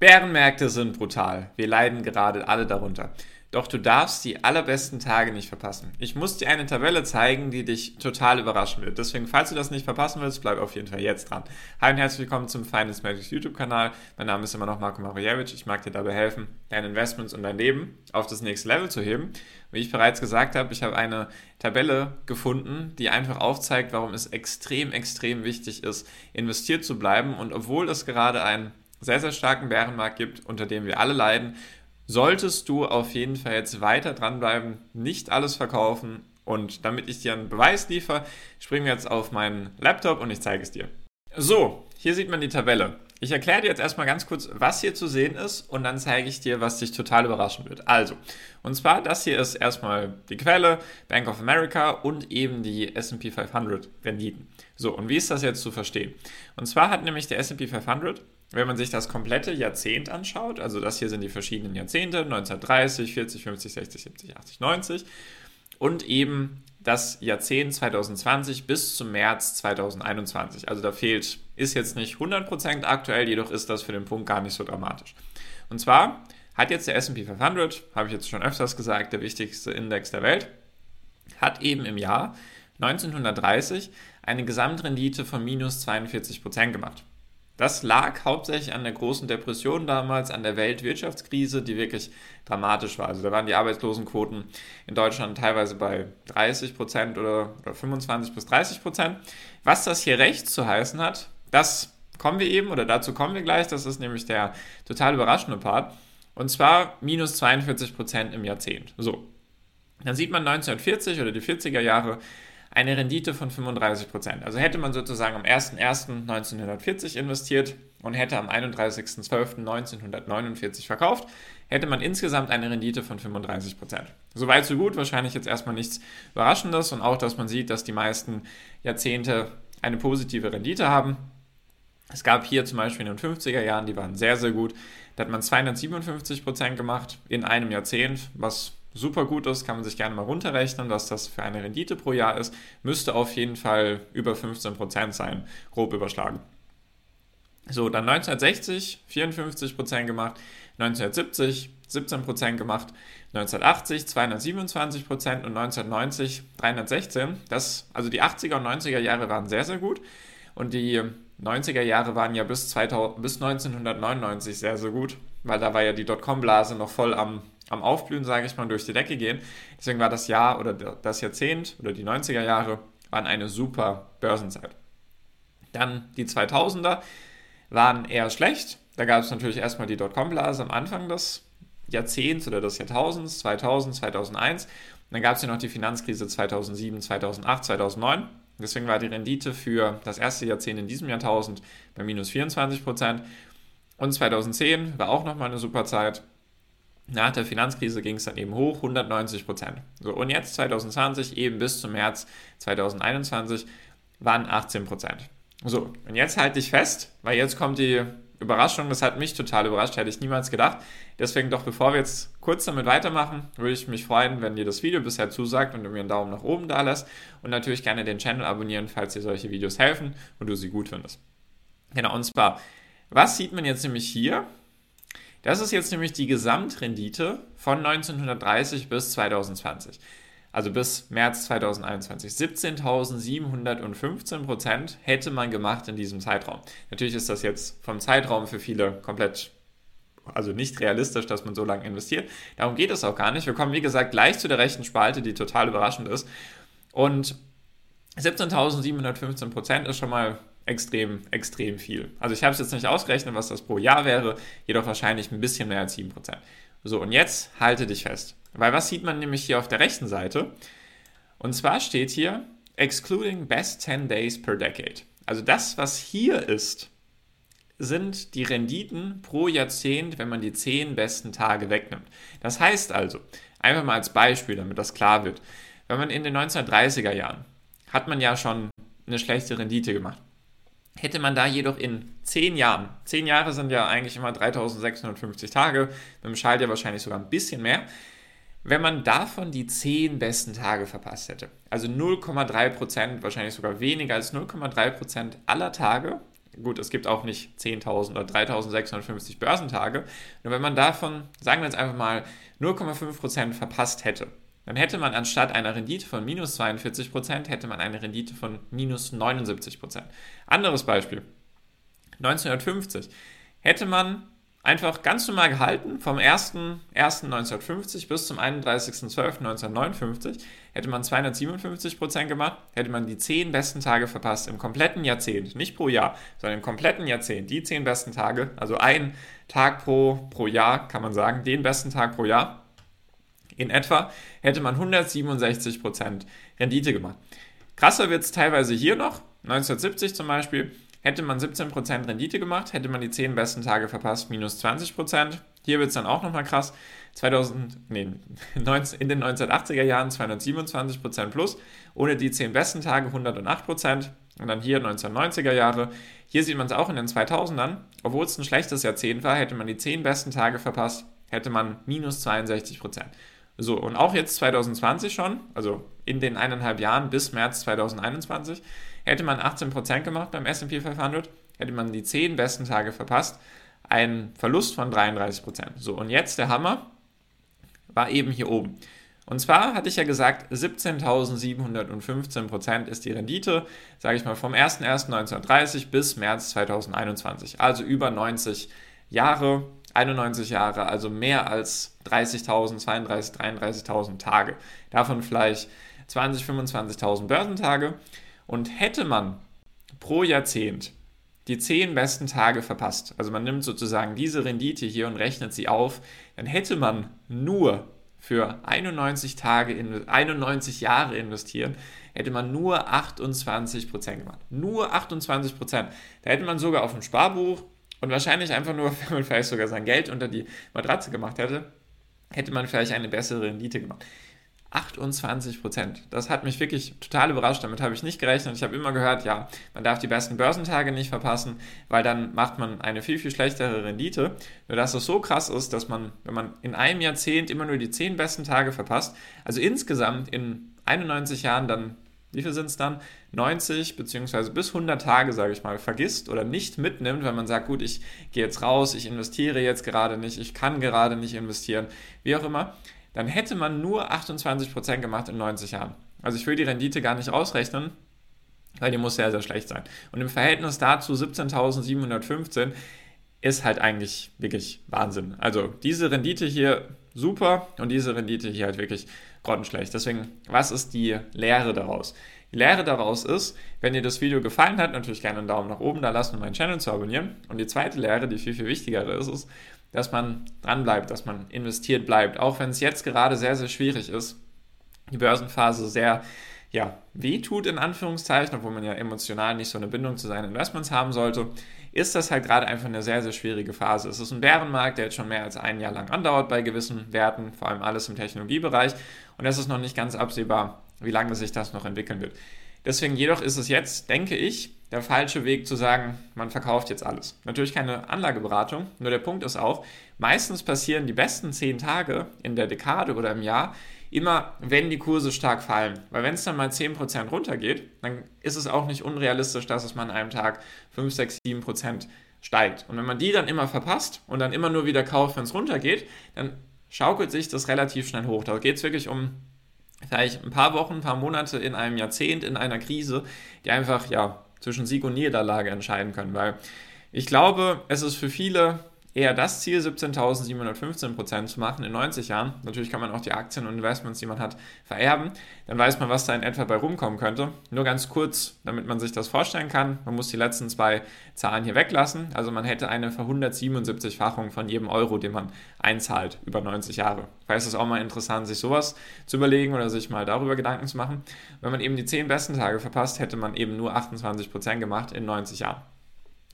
Bärenmärkte sind brutal. Wir leiden gerade alle darunter. Doch du darfst die allerbesten Tage nicht verpassen. Ich muss dir eine Tabelle zeigen, die dich total überraschen wird. Deswegen, falls du das nicht verpassen willst, bleib auf jeden Fall jetzt dran. Hi und herzlich willkommen zum Finance Magics YouTube-Kanal. Mein Name ist immer noch Marco Mariewicz. Ich mag dir dabei helfen, deine Investments und dein Leben auf das nächste Level zu heben. Wie ich bereits gesagt habe, ich habe eine Tabelle gefunden, die einfach aufzeigt, warum es extrem, extrem wichtig ist, investiert zu bleiben. Und obwohl es gerade ein sehr, sehr starken Bärenmarkt gibt, unter dem wir alle leiden, solltest du auf jeden Fall jetzt weiter dranbleiben, nicht alles verkaufen. Und damit ich dir einen Beweis liefere, springen wir jetzt auf meinen Laptop und ich zeige es dir. So, hier sieht man die Tabelle. Ich erkläre dir jetzt erstmal ganz kurz, was hier zu sehen ist und dann zeige ich dir, was dich total überraschen wird. Also, und zwar das hier ist erstmal die Quelle, Bank of America und eben die S&P 500 Renditen. So, und wie ist das jetzt zu verstehen? Und zwar hat nämlich der S&P 500 wenn man sich das komplette Jahrzehnt anschaut, also das hier sind die verschiedenen Jahrzehnte, 1930, 40, 50, 60, 70, 80, 90 und eben das Jahrzehnt 2020 bis zum März 2021. Also da fehlt, ist jetzt nicht 100% aktuell, jedoch ist das für den Punkt gar nicht so dramatisch. Und zwar hat jetzt der S&P 500, habe ich jetzt schon öfters gesagt, der wichtigste Index der Welt, hat eben im Jahr 1930 eine Gesamtrendite von minus 42% gemacht. Das lag hauptsächlich an der großen Depression damals, an der Weltwirtschaftskrise, die wirklich dramatisch war. Also da waren die Arbeitslosenquoten in Deutschland teilweise bei 30 Prozent oder, oder 25 bis 30 Prozent. Was das hier rechts zu heißen hat, das kommen wir eben oder dazu kommen wir gleich. Das ist nämlich der total überraschende Part. Und zwar minus 42 Prozent im Jahrzehnt. So. Dann sieht man 1940 oder die 40er Jahre eine Rendite von 35%. Also hätte man sozusagen am 01.01.1940 investiert und hätte am 31.12.1949 verkauft, hätte man insgesamt eine Rendite von 35%. Soweit so gut, wahrscheinlich jetzt erstmal nichts Überraschendes und auch, dass man sieht, dass die meisten Jahrzehnte eine positive Rendite haben. Es gab hier zum Beispiel in den 50er Jahren, die waren sehr, sehr gut. Da hat man 257% gemacht in einem Jahrzehnt, was super gut ist, kann man sich gerne mal runterrechnen, was das für eine Rendite pro Jahr ist. Müsste auf jeden Fall über 15% sein, grob überschlagen. So, dann 1960 54% gemacht, 1970 17% gemacht, 1980 227% und 1990 316. Das, also die 80er und 90er Jahre waren sehr, sehr gut und die 90er Jahre waren ja bis, 2000, bis 1999 sehr, sehr gut, weil da war ja die Dotcom-Blase noch voll am am Aufblühen, sage ich mal, durch die Decke gehen. Deswegen war das Jahr oder das Jahrzehnt oder die 90er Jahre waren eine super Börsenzeit. Dann die 2000er waren eher schlecht. Da gab es natürlich erstmal die Dotcom-Blase am Anfang des Jahrzehnts oder des Jahrtausends, 2000, 2001. Und dann gab es ja noch die Finanzkrise 2007, 2008, 2009. Deswegen war die Rendite für das erste Jahrzehnt in diesem Jahrtausend bei minus 24 Prozent. Und 2010 war auch nochmal eine super Zeit. Nach der Finanzkrise ging es dann eben hoch, 190 Prozent. So, und jetzt 2020, eben bis zum März 2021, waren 18 Prozent. So, und jetzt halte ich fest, weil jetzt kommt die Überraschung, das hat mich total überrascht, hätte ich niemals gedacht. Deswegen doch, bevor wir jetzt kurz damit weitermachen, würde ich mich freuen, wenn dir das Video bisher zusagt und du mir einen Daumen nach oben da lässt und natürlich gerne den Channel abonnieren, falls dir solche Videos helfen und du sie gut findest. Genau, und zwar, was sieht man jetzt nämlich hier? Das ist jetzt nämlich die Gesamtrendite von 1930 bis 2020. Also bis März 2021. 17.715 Prozent hätte man gemacht in diesem Zeitraum. Natürlich ist das jetzt vom Zeitraum für viele komplett, also nicht realistisch, dass man so lange investiert. Darum geht es auch gar nicht. Wir kommen, wie gesagt, gleich zu der rechten Spalte, die total überraschend ist. Und 17.715 Prozent ist schon mal extrem, extrem viel. Also ich habe es jetzt nicht ausgerechnet, was das pro Jahr wäre, jedoch wahrscheinlich ein bisschen mehr als 7%. So, und jetzt halte dich fest. Weil was sieht man nämlich hier auf der rechten Seite? Und zwar steht hier, excluding best 10 days per decade. Also das, was hier ist, sind die Renditen pro Jahrzehnt, wenn man die 10 besten Tage wegnimmt. Das heißt also, einfach mal als Beispiel, damit das klar wird, wenn man in den 1930er Jahren hat man ja schon eine schlechte Rendite gemacht. Hätte man da jedoch in 10 Jahren, 10 Jahre sind ja eigentlich immer 3650 Tage, mit dem Schaltjahr wahrscheinlich sogar ein bisschen mehr, wenn man davon die 10 besten Tage verpasst hätte, also 0,3%, wahrscheinlich sogar weniger als 0,3% aller Tage, gut, es gibt auch nicht 10.000 oder 3.650 Börsentage. Nur wenn man davon, sagen wir jetzt einfach mal, 0,5% verpasst hätte, dann hätte man anstatt einer Rendite von minus 42%, hätte man eine Rendite von minus 79%. Anderes Beispiel. 1950 hätte man einfach ganz normal gehalten, vom 1.1.1950 bis zum 31.12.1959 hätte man 257% gemacht, hätte man die 10 besten Tage verpasst im kompletten Jahrzehnt, nicht pro Jahr, sondern im kompletten Jahrzehnt, die 10 besten Tage, also ein Tag pro, pro Jahr, kann man sagen, den besten Tag pro Jahr, in etwa, hätte man 167% Rendite gemacht. Krasser wird es teilweise hier noch, 1970 zum Beispiel, Hätte man 17% Rendite gemacht, hätte man die 10 besten Tage verpasst, minus 20%. Hier wird es dann auch nochmal krass. 2000, nee, in den 1980er Jahren 227% plus, ohne die 10 besten Tage 108%. Und dann hier 1990er Jahre. Hier sieht man es auch in den 2000ern. Obwohl es ein schlechtes Jahrzehnt war, hätte man die 10 besten Tage verpasst, hätte man minus 62%. So, und auch jetzt 2020 schon, also in den eineinhalb Jahren bis März 2021, Hätte man 18% gemacht beim S&P 500, hätte man die 10 besten Tage verpasst, einen Verlust von 33%. So, und jetzt der Hammer war eben hier oben. Und zwar hatte ich ja gesagt, 17.715% ist die Rendite, sage ich mal, vom 01.01.1930 bis März 2021. Also über 90 Jahre, 91 Jahre, also mehr als 30.000, 32, 33.000 Tage. Davon vielleicht 20, 25.000 Börsentage. Und hätte man pro Jahrzehnt die zehn besten Tage verpasst, also man nimmt sozusagen diese Rendite hier und rechnet sie auf, dann hätte man nur für 91 Tage, 91 Jahre investieren, hätte man nur 28% gemacht. Nur 28%. Da hätte man sogar auf dem Sparbuch und wahrscheinlich einfach nur, wenn man vielleicht sogar sein Geld unter die Matratze gemacht hätte, hätte man vielleicht eine bessere Rendite gemacht. 28 Prozent. Das hat mich wirklich total überrascht. Damit habe ich nicht gerechnet. Ich habe immer gehört, ja, man darf die besten Börsentage nicht verpassen, weil dann macht man eine viel, viel schlechtere Rendite. Nur dass es so krass ist, dass man, wenn man in einem Jahrzehnt immer nur die 10 besten Tage verpasst, also insgesamt in 91 Jahren dann, wie viel sind es dann? 90 beziehungsweise bis 100 Tage, sage ich mal, vergisst oder nicht mitnimmt, wenn man sagt, gut, ich gehe jetzt raus, ich investiere jetzt gerade nicht, ich kann gerade nicht investieren, wie auch immer dann hätte man nur 28% gemacht in 90 Jahren. Also ich will die Rendite gar nicht ausrechnen, weil die muss sehr, sehr schlecht sein. Und im Verhältnis dazu 17.715 ist halt eigentlich wirklich Wahnsinn. Also diese Rendite hier super und diese Rendite hier halt wirklich grottenschlecht. Deswegen, was ist die Lehre daraus? Die Lehre daraus ist, wenn dir das Video gefallen hat, natürlich gerne einen Daumen nach oben da lassen, um meinen Channel zu abonnieren. Und die zweite Lehre, die viel, viel wichtigere ist, ist, dass man dran bleibt, dass man investiert bleibt, auch wenn es jetzt gerade sehr, sehr schwierig ist, die Börsenphase sehr ja, wehtut in Anführungszeichen, obwohl man ja emotional nicht so eine Bindung zu seinen Investments haben sollte, ist das halt gerade einfach eine sehr, sehr schwierige Phase. Es ist ein Bärenmarkt, der jetzt schon mehr als ein Jahr lang andauert bei gewissen Werten, vor allem alles im Technologiebereich. Und es ist noch nicht ganz absehbar, wie lange sich das noch entwickeln wird. Deswegen jedoch ist es jetzt, denke ich, der falsche Weg zu sagen, man verkauft jetzt alles. Natürlich keine Anlageberatung, nur der Punkt ist auch, meistens passieren die besten zehn Tage in der Dekade oder im Jahr immer, wenn die Kurse stark fallen. Weil wenn es dann mal 10% runtergeht, dann ist es auch nicht unrealistisch, dass es mal an einem Tag 5, 6, 7% steigt. Und wenn man die dann immer verpasst und dann immer nur wieder kauft, wenn es runtergeht, dann schaukelt sich das relativ schnell hoch. Da geht es wirklich um vielleicht ein paar Wochen, ein paar Monate in einem Jahrzehnt, in einer Krise, die einfach ja zwischen Sieg und Niederlage entscheiden können. Weil ich glaube, es ist für viele eher das Ziel, 17.715% zu machen in 90 Jahren. Natürlich kann man auch die Aktien und Investments, die man hat, vererben. Dann weiß man, was da in etwa bei rumkommen könnte. Nur ganz kurz, damit man sich das vorstellen kann. Man muss die letzten zwei Zahlen hier weglassen. Also man hätte eine für 177-fachung von jedem Euro, den man einzahlt über 90 Jahre. Ist es auch mal interessant, sich sowas zu überlegen oder sich mal darüber Gedanken zu machen. Wenn man eben die 10 besten Tage verpasst, hätte man eben nur 28% gemacht in 90 Jahren.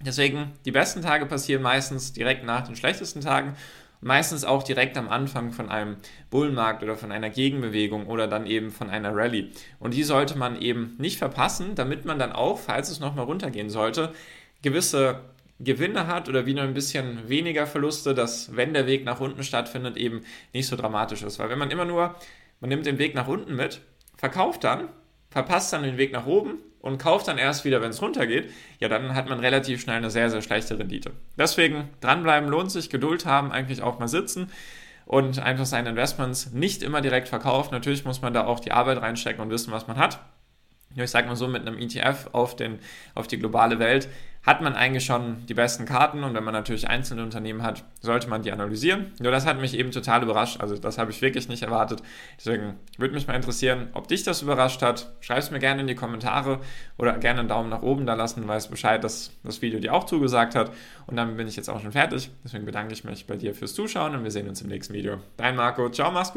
Deswegen, die besten Tage passieren meistens direkt nach den schlechtesten Tagen, meistens auch direkt am Anfang von einem Bullenmarkt oder von einer Gegenbewegung oder dann eben von einer Rallye. Und die sollte man eben nicht verpassen, damit man dann auch, falls es nochmal runtergehen sollte, gewisse Gewinne hat oder wieder ein bisschen weniger Verluste, dass wenn der Weg nach unten stattfindet, eben nicht so dramatisch ist. Weil wenn man immer nur, man nimmt den Weg nach unten mit, verkauft dann, verpasst dann den Weg nach oben und kauft dann erst wieder, wenn es runtergeht, ja, dann hat man relativ schnell eine sehr, sehr schlechte Rendite. Deswegen dranbleiben lohnt sich, Geduld haben, eigentlich auch mal sitzen und einfach seine Investments nicht immer direkt verkaufen. Natürlich muss man da auch die Arbeit reinstecken und wissen, was man hat. Ich sage mal so, mit einem ETF auf, den, auf die globale Welt hat man eigentlich schon die besten Karten und wenn man natürlich einzelne Unternehmen hat, sollte man die analysieren. Nur das hat mich eben total überrascht. Also das habe ich wirklich nicht erwartet. Deswegen würde mich mal interessieren, ob dich das überrascht hat. Schreib es mir gerne in die Kommentare oder gerne einen Daumen nach oben da lassen, weiß Bescheid, dass das Video dir auch zugesagt hat. Und dann bin ich jetzt auch schon fertig. Deswegen bedanke ich mich bei dir fürs Zuschauen und wir sehen uns im nächsten Video. Dein Marco. Ciao, mach's gut.